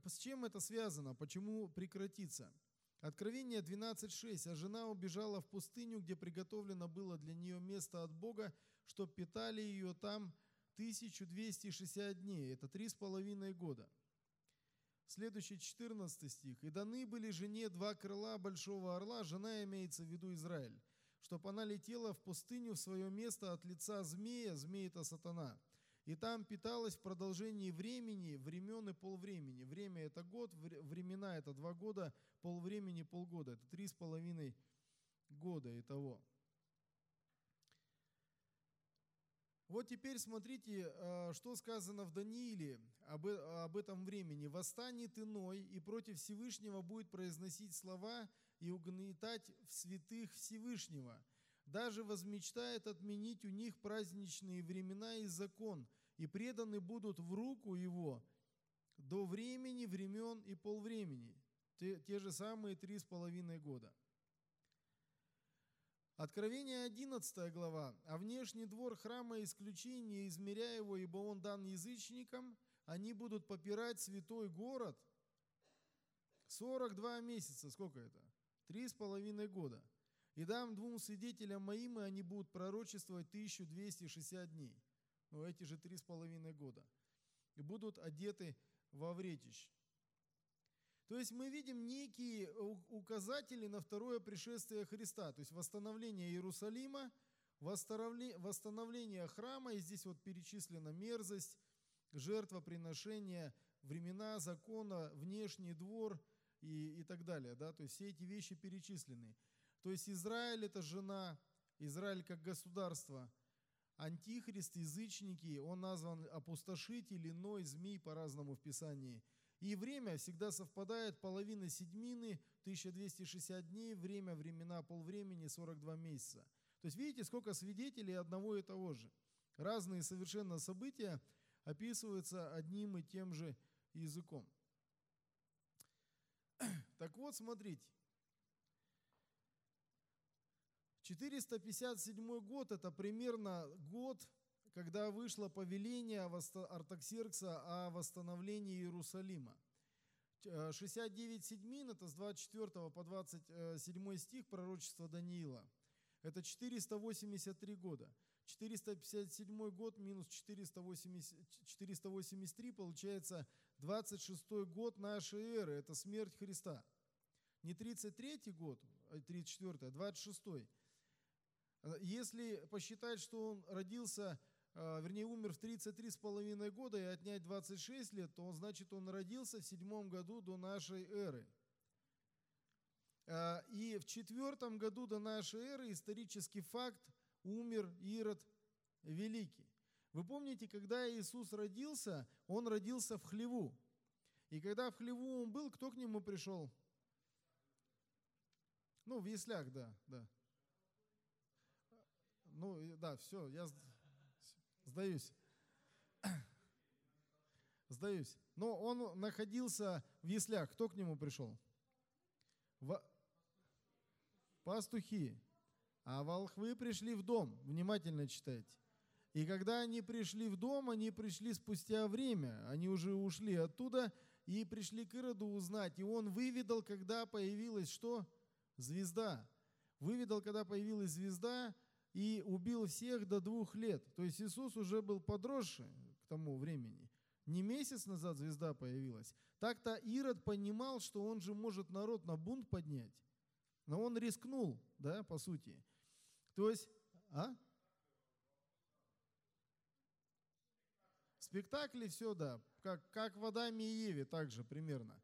С чем это связано? Почему прекратится? Откровение 12.6. «А жена убежала в пустыню, где приготовлено было для нее место от Бога, чтоб питали ее там 1260 дней». Это три с половиной года. Следующий 14 стих. «И даны были жене два крыла большого орла, жена имеется в виду Израиль, чтоб она летела в пустыню в свое место от лица змея, змей это сатана, и там питалась в продолжении времени, времен и полвремени. Время – это год, времена – это два года, полвремени – полгода. Это три с половиной года и того. Вот теперь смотрите, э, что сказано в Данииле об, об этом времени. «Восстанет иной, и против Всевышнего будет произносить слова и угнетать в святых Всевышнего. Даже возмечтает отменить у них праздничные времена и закон, и преданы будут в руку его до времени, времен и полвремени». Те, те же самые три с половиной года – Откровение 11 глава. «А внешний двор храма исключение, измеряя его, ибо он дан язычникам, они будут попирать святой город 42 месяца». Сколько это? Три с половиной года. «И дам двум свидетелям моим, и они будут пророчествовать 1260 дней». Ну, эти же три с половиной года. «И будут одеты во вретище». То есть мы видим некие указатели на второе пришествие Христа, то есть восстановление Иерусалима, восстановление храма, и здесь вот перечислена мерзость, жертвоприношение, времена закона, внешний двор и, и так далее. Да? То есть все эти вещи перечислены. То есть Израиль – это жена, Израиль как государство, антихрист, язычники, он назван опустошитель, иной, змей по-разному в Писании – и время всегда совпадает, половина седьмины, 1260 дней, время, времена, полвремени, 42 месяца. То есть видите, сколько свидетелей одного и того же. Разные совершенно события описываются одним и тем же языком. [CLEARS THROAT] Так вот, смотрите. 457 год – это примерно год когда вышло повеление Артаксеркса о восстановлении Иерусалима. 69 э, седьмин, это с 24 по 27 стих пророчества Даниила. Это 483 года. 457 год минус 480, 483 получается 26 год нашей эры. Это смерть Христа. Не 33 год, 34, а 26. Э, если посчитать, что он родился а, вернее, умер в 33 с половиной года и отнять 26 лет, то он, значит, он родился в седьмом году до нашей эры. А, и в четвертом году до нашей эры исторический факт умер Ирод Великий. Вы помните, когда Иисус родился, он родился в хлеву. И когда в хлеву он был, кто к нему пришел? Ну, в яслях, да, да. Ну, да, все, я Сдаюсь. Сдаюсь. Но он находился в яслях. Кто к нему пришел? В... Пастухи. А волхвы пришли в дом. Внимательно читайте. И когда они пришли в дом, они пришли спустя время. Они уже ушли оттуда и пришли к Ироду узнать. И он выведал, когда появилась что? Звезда. Выведал, когда появилась звезда, и убил всех до двух лет. То есть Иисус уже был подросший к тому времени. Не месяц назад звезда появилась. Так-то Ирод понимал, что он же может народ на бунт поднять. Но он рискнул, да, по сути. То есть, а? Спектакли все, да, как, как в Адаме и Еве, также примерно.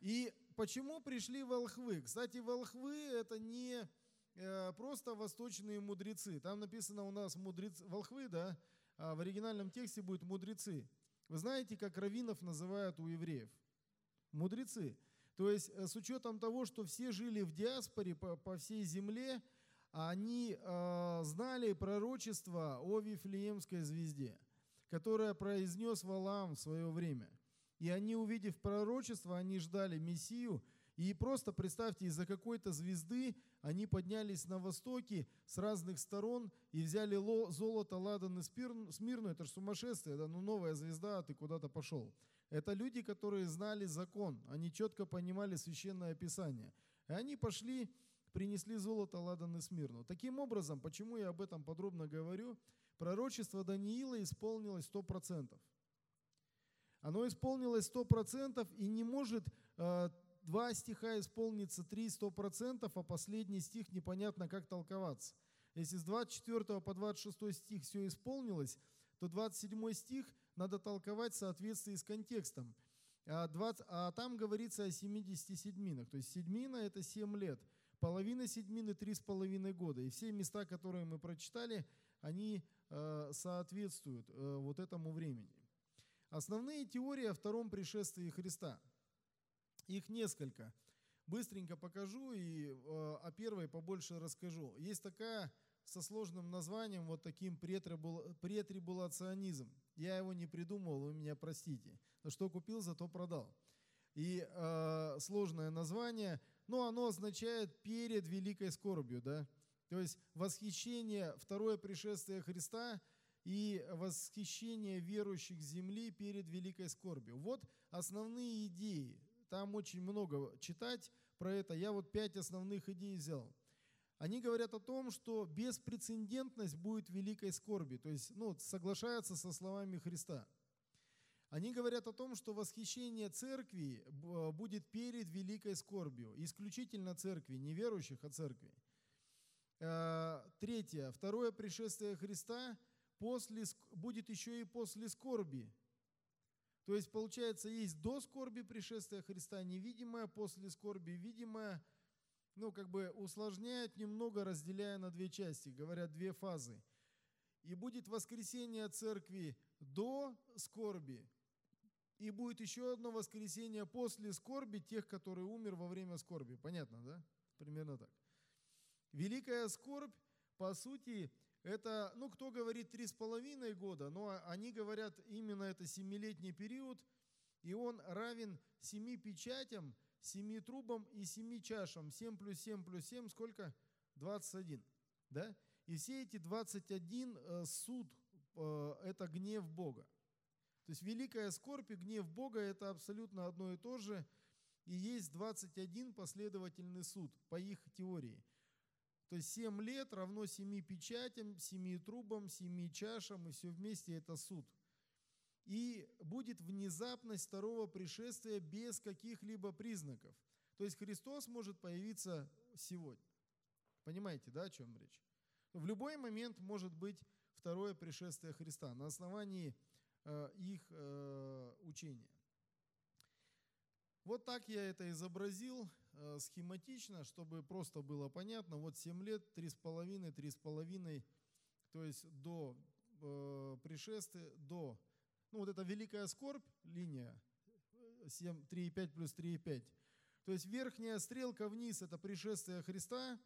И почему пришли волхвы? Кстати, волхвы это не Э, просто восточные мудрецы. Там написано у нас мудрецы, волхвы, да, а в оригинальном тексте будет мудрецы. Вы знаете, как раввинов называют у евреев? Мудрецы. То есть э, с учетом того, что все жили в диаспоре по, по всей земле, они э, знали пророчество о Вифлеемской звезде, которое произнес Валаам в свое время. И они, увидев пророчество, они ждали Мессию. И просто представьте, из-за какой-то звезды они поднялись на востоке с разных сторон и взяли золото, ладан и смирну. Это же сумасшествие, да? ну новая звезда, а ты куда-то пошел. Это люди, которые знали закон, они четко понимали священное писание. И они пошли, принесли золото, ладан и смирну. Таким образом, почему я об этом подробно говорю, пророчество Даниила исполнилось 100%. Оно исполнилось 100% и не может э, два стиха исполнится три сто процентов, а последний стих непонятно как толковаться. Если с 24 по 26 стих все исполнилось, то 27 стих надо толковать в соответствии с контекстом. А, 20, а там говорится о 70 седьминах. То есть седьмина – это 7 лет. Половина седьмины – 3,5 года. И все места, которые мы прочитали, они э, соответствуют э, вот этому времени. Основные теории о втором пришествии Христа – их несколько. Быстренько покажу и э, о первой побольше расскажу. Есть такая со сложным названием, вот таким претрибул, претрибулационизм. Я его не придумал, вы меня простите. Что купил, зато продал. И э, сложное название, но оно означает перед великой скорбью, да. То есть восхищение, второе пришествие Христа и восхищение верующих земли перед великой скорбью. Вот основные идеи там очень много читать про это. Я вот пять основных идей взял. Они говорят о том, что беспрецедентность будет великой скорби, то есть ну, соглашаются со словами Христа. Они говорят о том, что восхищение церкви будет перед великой скорбью, исключительно церкви, не верующих, а церкви. Э, третье. Второе пришествие Христа после, будет еще и после скорби. То есть, получается, есть до скорби пришествия Христа невидимое, после скорби видимое. Ну, как бы усложняют немного, разделяя на две части, говорят две фазы. И будет воскресение церкви до скорби, и будет еще одно воскресение после скорби тех, которые умер во время скорби. Понятно, да? Примерно так. Великая скорбь, по сути, это, ну, кто говорит три с половиной года, но они говорят именно это семилетний период, и он равен семи печатям, семи трубам и семи чашам. 7 плюс 7 плюс 7 сколько? 21. Да? И все эти 21 э, суд э, – это гнев Бога. То есть великая скорбь и гнев Бога – это абсолютно одно и то же. И есть 21 последовательный суд по их теории. То есть 7 лет равно 7 печатям, 7 трубам, 7 чашам, и все вместе это суд. И будет внезапность второго пришествия без каких-либо признаков. То есть Христос может появиться сегодня. Понимаете, да, о чем речь? В любой момент может быть второе пришествие Христа на основании э, их э, учения. Вот так я это изобразил э, схематично, чтобы просто было понятно. Вот 7 лет, 3,5, 3,5, то есть до э, пришествия, до, ну вот это великая скорбь, линия, 7, 3,5 плюс 3,5. То есть верхняя стрелка вниз – это пришествие Христа,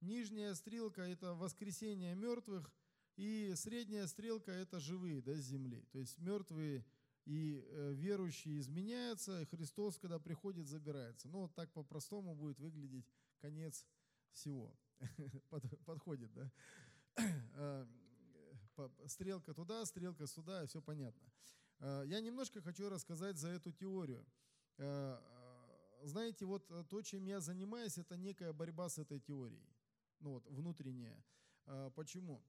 нижняя стрелка – это воскресение мертвых, и средняя стрелка – это живые да, с земли. То есть мертвые и э, верующие изменяются, и Христос, когда приходит, забирается. Ну, вот так по-простому будет выглядеть конец всего. [LAUGHS] Подходит, да? [CLEARS THROAT] Э, стрелка туда, стрелка сюда, и все понятно. Э, я немножко хочу рассказать за эту теорию. Знаете, вот то, чем я занимаюсь, это некая борьба с этой теорией. Ну вот, внутренняя. Почему?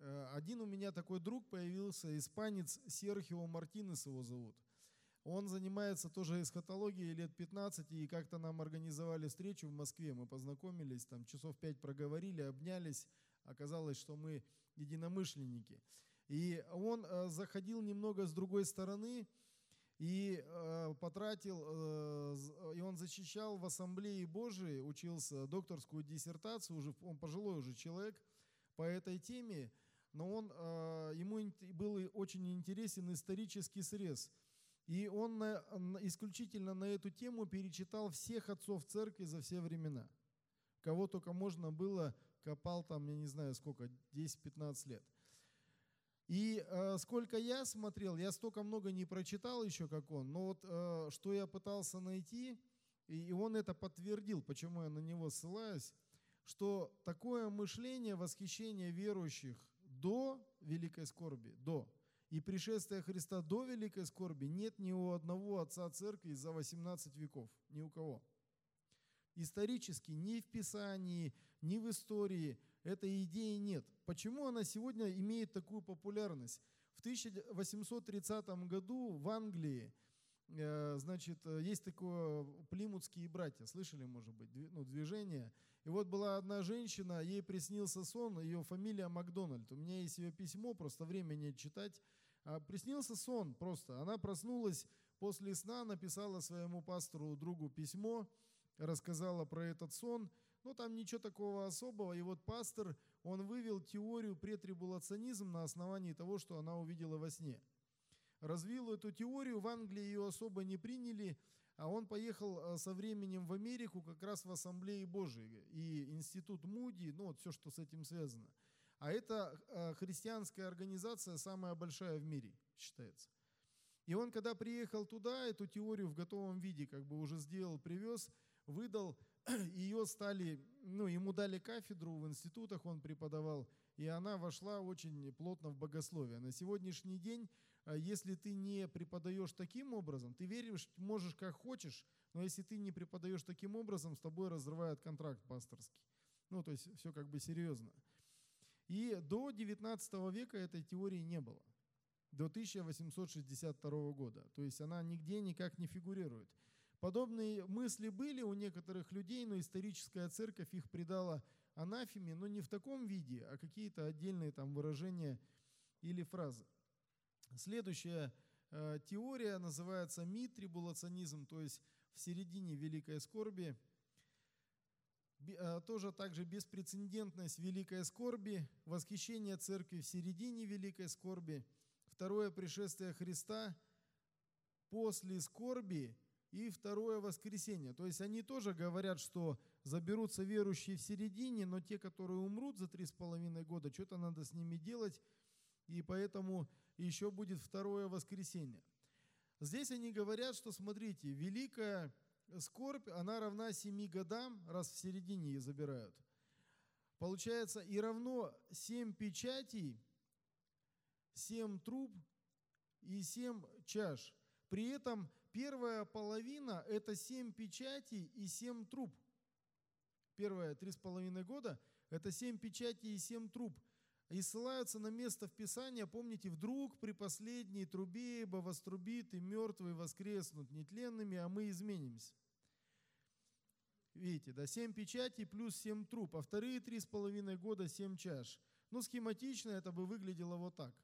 Э, один у меня такой друг появился, испанец Серхио Мартинес его зовут. Он занимается тоже эсхатологией лет 15, и как-то нам организовали встречу в Москве. Мы познакомились, там часов пять проговорили, обнялись. Оказалось, что мы единомышленники. И он э, заходил немного с другой стороны и э, потратил, э, и он защищал в Ассамблее Божией, учился докторскую диссертацию, уже, он пожилой уже человек, по этой теме но он, а, ему был очень интересен исторический срез. И он исключительно на эту тему перечитал всех отцов церкви за все времена. Кого только можно было, копал там, я не знаю сколько, 10-15 лет. И э, сколько я смотрел, я столько много не прочитал еще, как он, но вот э, что я пытался найти, и, и он это подтвердил, почему я на него ссылаюсь, что такое мышление, восхищение верующих до великой скорби, до, и пришествия Христа до великой скорби нет ни у одного отца церкви за 18 веков, ни у кого. Исторически ни в Писании, ни в истории этой идеи нет. Почему она сегодня имеет такую популярность? В 1830 году в Англии значит, есть такое плимутские братья, слышали, может быть, ну, движение. И вот была одна женщина, ей приснился сон, ее фамилия Макдональд. У меня есть ее письмо, просто времени читать. А приснился сон просто. Она проснулась после сна, написала своему пастору, другу письмо, рассказала про этот сон. Но там ничего такого особого. И вот пастор, он вывел теорию претрибулационизм на основании того, что она увидела во сне. Развил эту теорию, в Англии ее особо не приняли, а он поехал э, со временем в Америку как раз в Ассамблее Божией и институт Муди, ну вот все, что с этим связано. А это э, христианская организация самая большая в мире, считается. И он, когда приехал туда, эту теорию в готовом виде как бы уже сделал, привез, выдал, [CLEARS THROAT] ее стали, ну, ему дали кафедру в институтах, он преподавал, и она вошла очень плотно в богословие. На сегодняшний день, если ты не преподаешь таким образом, ты веришь, можешь как хочешь, но если ты не преподаешь таким образом, с тобой разрывают контракт пасторский. Ну, то есть все как бы серьезно. И до 19 века этой теории не было. До 1862 года. То есть она нигде никак не фигурирует. Подобные мысли были у некоторых людей, но историческая церковь их придала анафеме, но не в таком виде, а какие-то отдельные там выражения или фразы. Следующая э, теория называется митрибулационизм, то есть в середине великой скорби – Э, тоже также беспрецедентность великой скорби, восхищение церкви в середине великой скорби, второе пришествие Христа после скорби и второе воскресение. То есть они тоже говорят, что заберутся верующие в середине, но те, которые умрут за три с половиной года, что-то надо с ними делать, и поэтому еще будет второе воскресение. Здесь они говорят, что смотрите, великая скорбь, она равна семи годам, раз в середине ее забирают. Получается, и равно семь печатей, семь труб и семь чаш. При этом первая половина – это семь печатей и семь труб. Первые три с половиной года – это семь печатей и семь труб. И ссылаются на место в Писании, помните, вдруг при последней трубе, ибо вострубит, и мертвые воскреснут нетленными, а мы изменимся. Видите, да, 7 печатей плюс 7 труб, а вторые три с половиной года 7 чаш. Ну, схематично это бы выглядело вот так.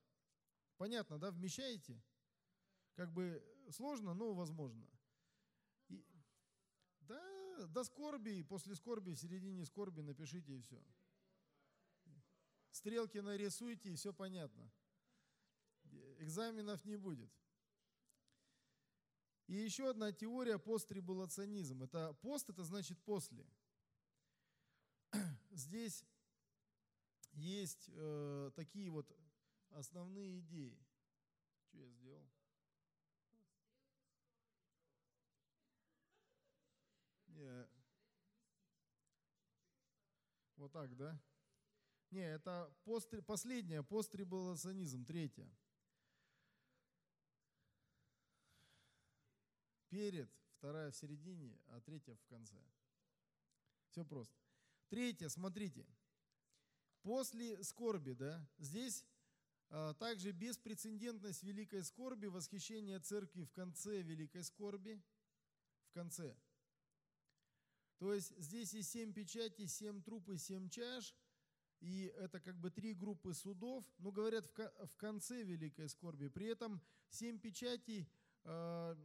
Понятно, да, вмещаете? Как бы сложно, но возможно. И, да, до скорби, после скорби, в середине скорби напишите и все. Стрелки нарисуйте, и все понятно. Экзаменов не будет. И еще одна теория пострибулационизм. Это пост, это значит после. [CLEARS THROAT] Здесь есть э, такие вот основные идеи. Что я сделал? Не. Вот так, да? Не, это пост, последняя, пострибулационизм, третья. перед, вторая в середине, а третья в конце. Все просто. Третье, смотрите. После скорби, да, здесь а, также беспрецедентность великой скорби, восхищение церкви в конце великой скорби, в конце. То есть здесь и семь печатей, семь труп и семь чаш, и это как бы три группы судов, но говорят в конце великой скорби. При этом семь печатей а,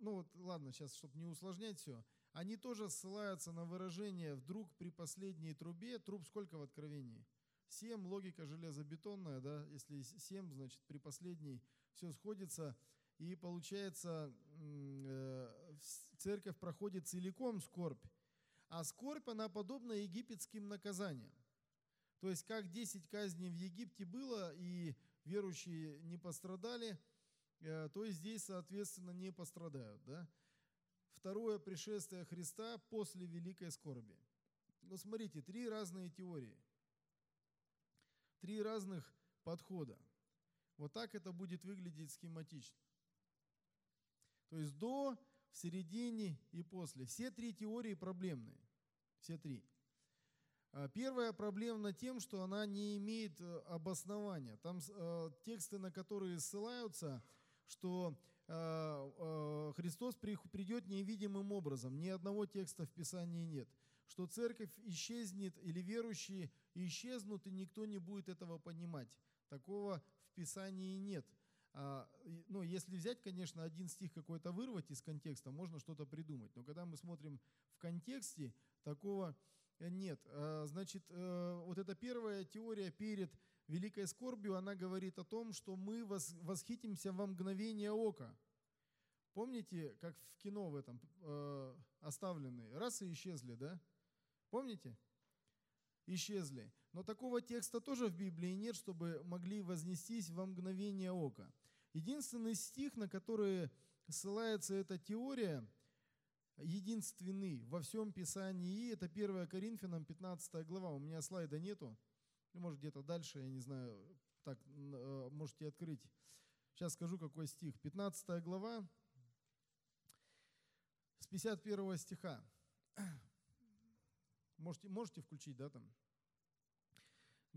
ну вот ладно, сейчас, чтобы не усложнять все, они тоже ссылаются на выражение «вдруг при последней трубе». Труб сколько в Откровении? Семь, логика железобетонная, да, если семь, значит, при последней все сходится, и получается, э, церковь проходит целиком скорбь, а скорбь, она подобна египетским наказаниям. То есть, как 10 казней в Египте было, и верующие не пострадали, э, то и здесь, соответственно, не пострадают. Да? Второе пришествие Христа после великой скорби. Ну, смотрите, три разные теории, три разных подхода. Вот так это будет выглядеть схематично. То есть до, в середине и после. Все три теории проблемные. Все три. А, первая проблема тем, что она не имеет э, обоснования. Там э, тексты, на которые ссылаются, что э, э, Христос при, придет невидимым образом. Ни одного текста в Писании нет. Что церковь исчезнет или верующие исчезнут, и никто не будет этого понимать. Такого в Писании нет. А, ну, если взять, конечно, один стих какой-то вырвать из контекста, можно что-то придумать. Но когда мы смотрим в контексте, такого нет. А, значит, э, вот эта первая теория перед великой скорбью, она говорит о том, что мы восхитимся во мгновение ока. Помните, как в кино в этом э, оставленные? Раз и исчезли, да? Помните? Исчезли. Но такого текста тоже в Библии нет, чтобы могли вознестись во мгновение ока. Единственный стих, на который ссылается эта теория – единственный во всем Писании. Это 1 Коринфянам 15 глава. У меня слайда нету. Ну, может, где-то дальше, я не знаю. Так, э, можете открыть. Сейчас скажу, какой стих. 15 глава с 51 стиха. Можете, можете включить, да, там?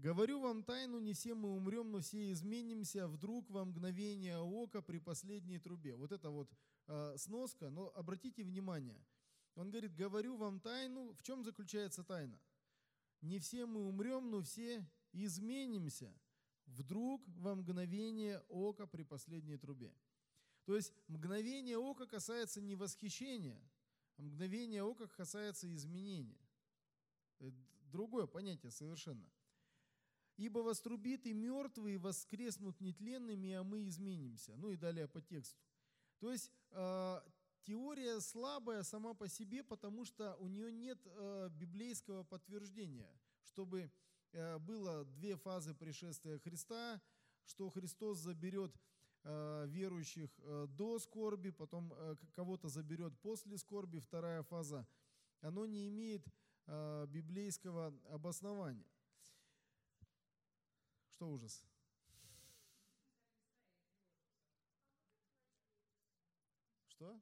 Говорю вам тайну, не все мы умрем, но все изменимся вдруг во мгновение ока при последней трубе. Вот это вот э, сноска, но обратите внимание. Он говорит, говорю вам тайну. В чем заключается тайна? Не все мы умрем, но все изменимся вдруг во мгновение ока при последней трубе. То есть мгновение ока касается не восхищения, а мгновение ока касается изменения. Это другое понятие совершенно. Ибо вострубит и мертвые воскреснут нетленными, а мы изменимся. Ну и далее по тексту. То есть э, теория слабая сама по себе, потому что у нее нет э, библейского подтверждения, чтобы э, было две фазы пришествия Христа, что Христос заберет верующих до скорби, потом кого-то заберет после скорби, вторая фаза. Оно не имеет библейского обоснования. Что ужас? Что?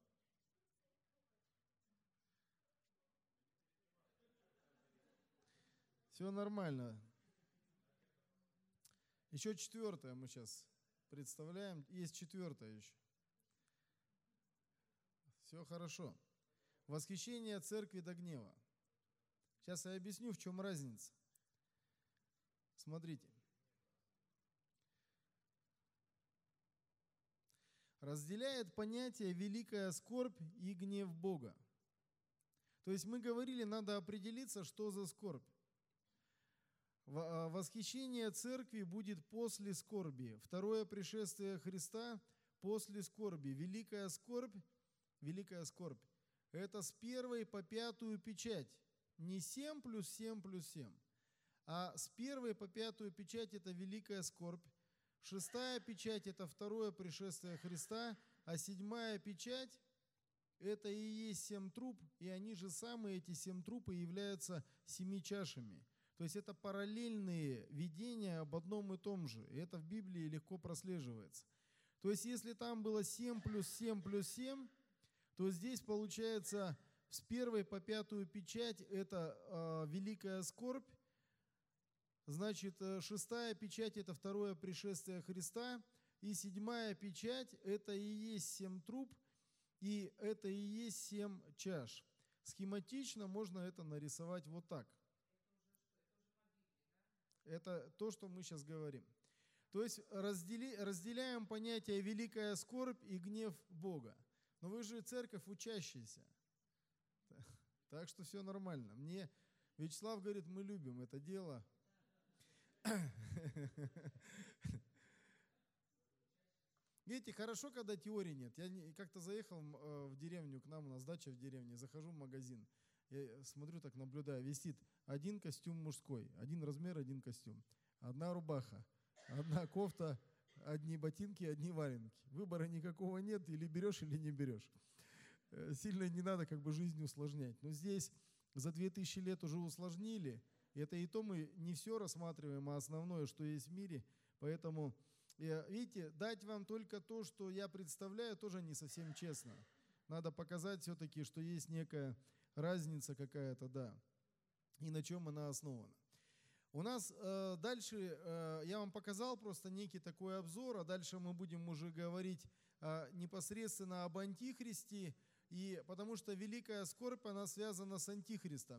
Все нормально. Еще четвертое мы сейчас представляем. Есть четвертое еще. Все хорошо. Восхищение церкви до гнева. Сейчас я объясню, в чем разница. Смотрите. Разделяет понятие великая скорбь и гнев Бога. То есть мы говорили, надо определиться, что за скорбь. А, восхищение церкви будет после скорби. Второе пришествие Христа после скорби. Великая скорбь, великая скорбь, это с первой по пятую печать. Не 7 плюс 7 плюс 7, а с первой по пятую печать это великая скорбь. Шестая печать – это второе пришествие Христа, а седьмая печать – это и есть семь труп, и они же самые, эти семь трупы, являются семи чашами. То есть это параллельные видения об одном и том же. И это в Библии легко прослеживается. То есть если там было 7 плюс 7 плюс 7, то здесь получается с первой по пятую печать это э, великая скорбь, Значит, э, шестая печать – это второе пришествие Христа, и седьмая печать – это и есть семь труб, и это и есть семь чаш. Схематично можно это нарисовать вот так. Это то, что мы сейчас говорим. То есть раздели, разделяем понятие великая скорбь и гнев Бога. Но вы же церковь учащаяся. Так что все нормально. Мне Вячеслав говорит, мы любим это дело, Видите, хорошо, когда теории нет. Я как-то заехал э, в деревню, к нам у нас дача в деревне, захожу в магазин. Я смотрю, так наблюдаю, висит один костюм мужской, один размер, один костюм, одна рубаха, одна кофта, одни ботинки, одни валенки. Выбора никакого нет, или берешь, или не берешь. Э, сильно не надо как бы жизнь усложнять. Но здесь за 2000 лет уже усложнили. Это и то мы не все рассматриваем, а основное, что есть в мире. Поэтому, э, видите, дать вам только то, что я представляю, тоже не совсем честно. Надо показать все-таки, что есть некая разница какая-то, да, и на чем она основана. У нас э, дальше, э, я вам показал просто некий такой обзор, а дальше мы будем уже говорить э, непосредственно об Антихристе, и потому что великая скорбь, она связана с Антихристом.